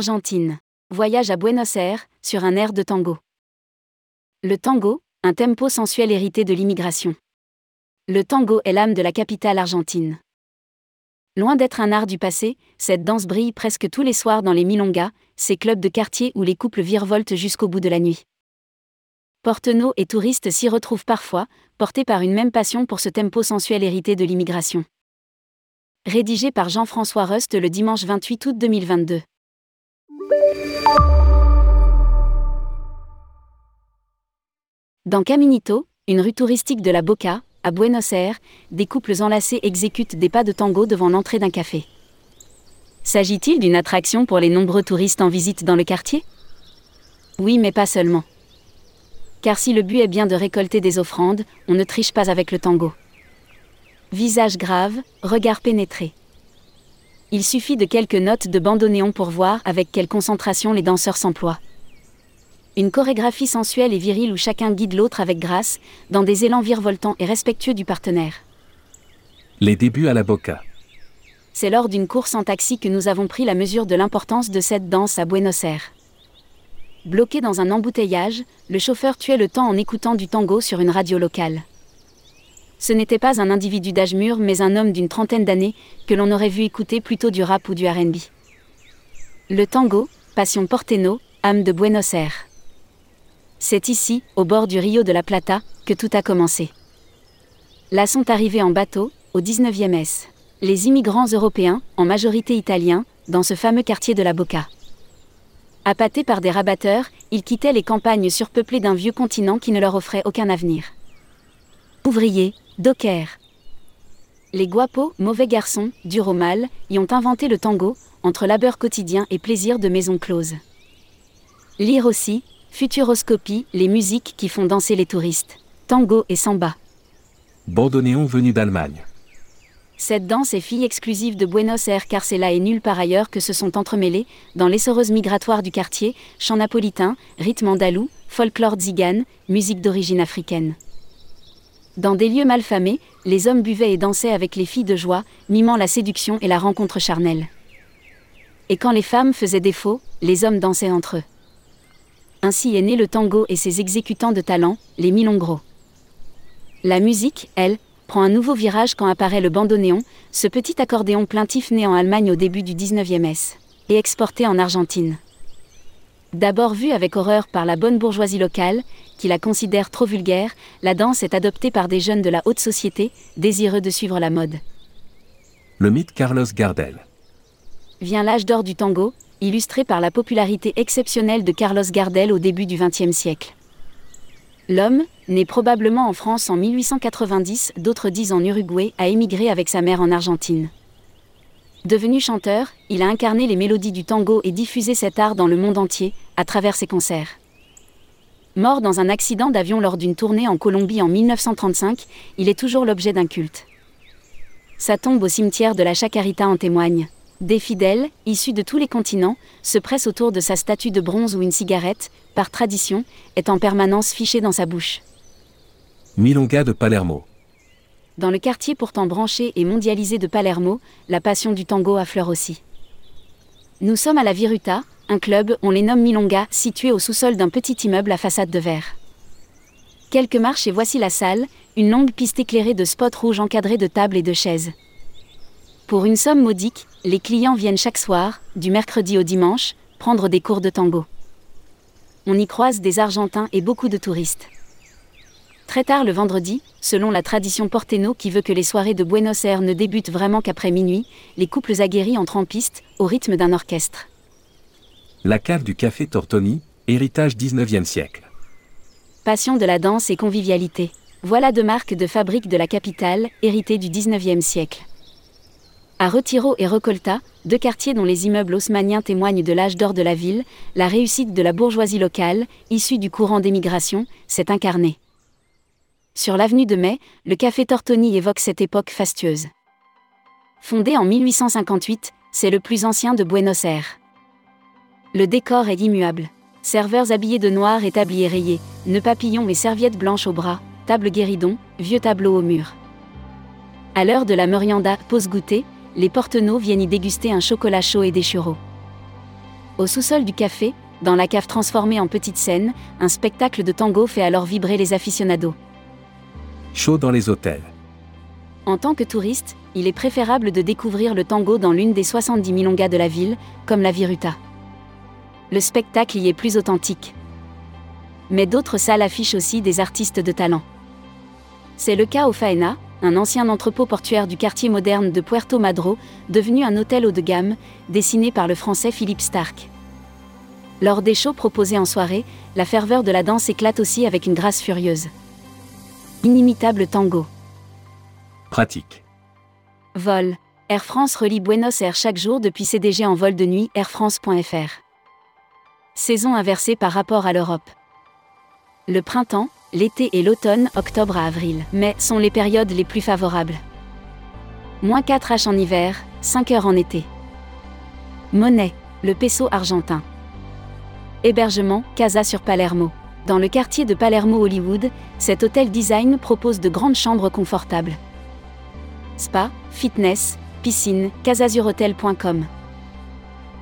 Argentine. Voyage à Buenos Aires, sur un air de tango. Le tango, un tempo sensuel hérité de l'immigration. Le tango est l'âme de la capitale argentine. Loin d'être un art du passé, cette danse brille presque tous les soirs dans les milongas, ces clubs de quartier où les couples virevoltent jusqu'au bout de la nuit. Porteneaux et touristes s'y retrouvent parfois, portés par une même passion pour ce tempo sensuel hérité de l'immigration. Rédigé par Jean-François Rust le dimanche 28 août 2022. Dans Caminito, une rue touristique de la Boca, à Buenos Aires, des couples enlacés exécutent des pas de tango devant l'entrée d'un café. S'agit-il d'une attraction pour les nombreux touristes en visite dans le quartier? Oui, mais pas seulement. Car si le but est bien de récolter des offrandes, on ne triche pas avec le tango. Visage grave, regard pénétré. Il suffit de quelques notes de bandoneon pour voir avec quelle concentration les danseurs s'emploient. Une chorégraphie sensuelle et virile où chacun guide l'autre avec grâce, dans des élans virevoltants et respectueux du partenaire. Les débuts à la Boca. C'est lors d'une course en taxi que nous avons pris la mesure de l'importance de cette danse à Buenos Aires. Bloqué dans un embouteillage, le chauffeur tuait le temps en écoutant du tango sur une radio locale. Ce n'était pas un individu d'âge mûr, mais un homme d'une trentaine d'années, que l'on aurait vu écouter plutôt du rap ou du RB. Le tango, passion porteno, âme de Buenos Aires. C'est ici, au bord du Rio de la Plata, que tout a commencé. Là sont arrivés en bateau, au 19e S. Les immigrants européens, en majorité italiens, dans ce fameux quartier de la Boca. Appâtés par des rabatteurs, ils quittaient les campagnes surpeuplées d'un vieux continent qui ne leur offrait aucun avenir. Ouvriers, dockers. Les guapos, mauvais garçons, durs au mal, y ont inventé le tango, entre labeur quotidien et plaisir de maison close. Lire aussi, Futuroscopie, les musiques qui font danser les touristes. Tango et samba. Bandoneon venu d'Allemagne. Cette danse est fille exclusive de Buenos Aires car c'est là et nulle part ailleurs que se sont entremêlés, dans l'essoreuse migratoire du quartier, chants napolitains, rythme andalou, folklore tzigane, musique d'origine africaine. Dans des lieux malfamés, les hommes buvaient et dansaient avec les filles de joie, mimant la séduction et la rencontre charnelle. Et quand les femmes faisaient défaut, les hommes dansaient entre eux. Ainsi est né le tango et ses exécutants de talent, les milongros. La musique, elle, prend un nouveau virage quand apparaît le bandoneon, ce petit accordéon plaintif né en Allemagne au début du 19e S, et exporté en Argentine. D'abord vue avec horreur par la bonne bourgeoisie locale, qui la considère trop vulgaire, la danse est adoptée par des jeunes de la haute société, désireux de suivre la mode. Le mythe Carlos Gardel. Vient l'âge d'or du tango, illustré par la popularité exceptionnelle de Carlos Gardel au début du XXe siècle. L'homme, né probablement en France en 1890, d'autres disent en Uruguay, a émigré avec sa mère en Argentine. Devenu chanteur, il a incarné les mélodies du tango et diffusé cet art dans le monde entier, à travers ses concerts. Mort dans un accident d'avion lors d'une tournée en Colombie en 1935, il est toujours l'objet d'un culte. Sa tombe au cimetière de la Chacarita en témoigne. Des fidèles, issus de tous les continents, se pressent autour de sa statue de bronze où une cigarette, par tradition, est en permanence fichée dans sa bouche. Milonga de Palermo. Dans le quartier pourtant branché et mondialisé de Palermo, la passion du tango affleure aussi. Nous sommes à la Viruta, un club, on les nomme Milonga, situé au sous-sol d'un petit immeuble à façade de verre. Quelques marches et voici la salle, une longue piste éclairée de spots rouges encadrés de tables et de chaises. Pour une somme modique, les clients viennent chaque soir, du mercredi au dimanche, prendre des cours de tango. On y croise des Argentins et beaucoup de touristes. Très tard le vendredi, selon la tradition porteno qui veut que les soirées de Buenos Aires ne débutent vraiment qu'après minuit, les couples aguerris entrent en piste, au rythme d'un orchestre. La cave du café Tortoni, héritage 19e siècle. Passion de la danse et convivialité. Voilà deux marques de fabrique de la capitale, héritées du 19e siècle. À Retiro et Recolta, deux quartiers dont les immeubles haussmanniens témoignent de l'âge d'or de la ville, la réussite de la bourgeoisie locale, issue du courant d'émigration, s'est incarnée. Sur l'avenue de Mai, le café Tortoni évoque cette époque fastueuse. Fondé en 1858, c'est le plus ancien de Buenos Aires. Le décor est immuable. Serveurs habillés de noir et tabliers rayés, nœuds papillons et serviettes blanches au bras, table guéridon, vieux tableau au mur. À l'heure de la merienda, pause goûter, les porteneaux viennent y déguster un chocolat chaud et des churros. Au sous-sol du café, dans la cave transformée en petite scène, un spectacle de tango fait alors vibrer les aficionados. Chaud dans les hôtels. En tant que touriste, il est préférable de découvrir le tango dans l'une des 70 milongas de la ville, comme la Viruta. Le spectacle y est plus authentique. Mais d'autres salles affichent aussi des artistes de talent. C'est le cas au Faena, un ancien entrepôt portuaire du quartier moderne de Puerto Madro, devenu un hôtel haut de gamme, dessiné par le français Philippe Stark. Lors des shows proposés en soirée, la ferveur de la danse éclate aussi avec une grâce furieuse. Inimitable tango. Pratique. Vol. Air France relie Buenos Aires chaque jour depuis CDG en vol de nuit airfrance.fr. Saison inversée par rapport à l'Europe. Le printemps, l'été et l'automne, octobre à avril, mai, sont les périodes les plus favorables. Moins 4 H en hiver, 5 heures en été. Monnaie, le peso argentin. Hébergement, Casa sur Palermo. Dans le quartier de Palermo Hollywood, cet hôtel design propose de grandes chambres confortables. Spa, fitness, piscine, casasurhotel.com.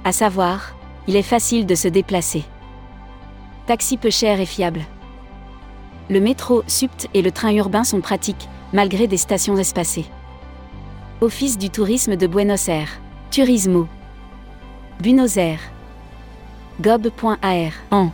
À savoir, il est facile de se déplacer. Taxi peu cher et fiable. Le métro, SUPT et le train urbain sont pratiques, malgré des stations espacées. Office du tourisme de Buenos Aires. Turismo. Buenos Aires. gob.ar. En.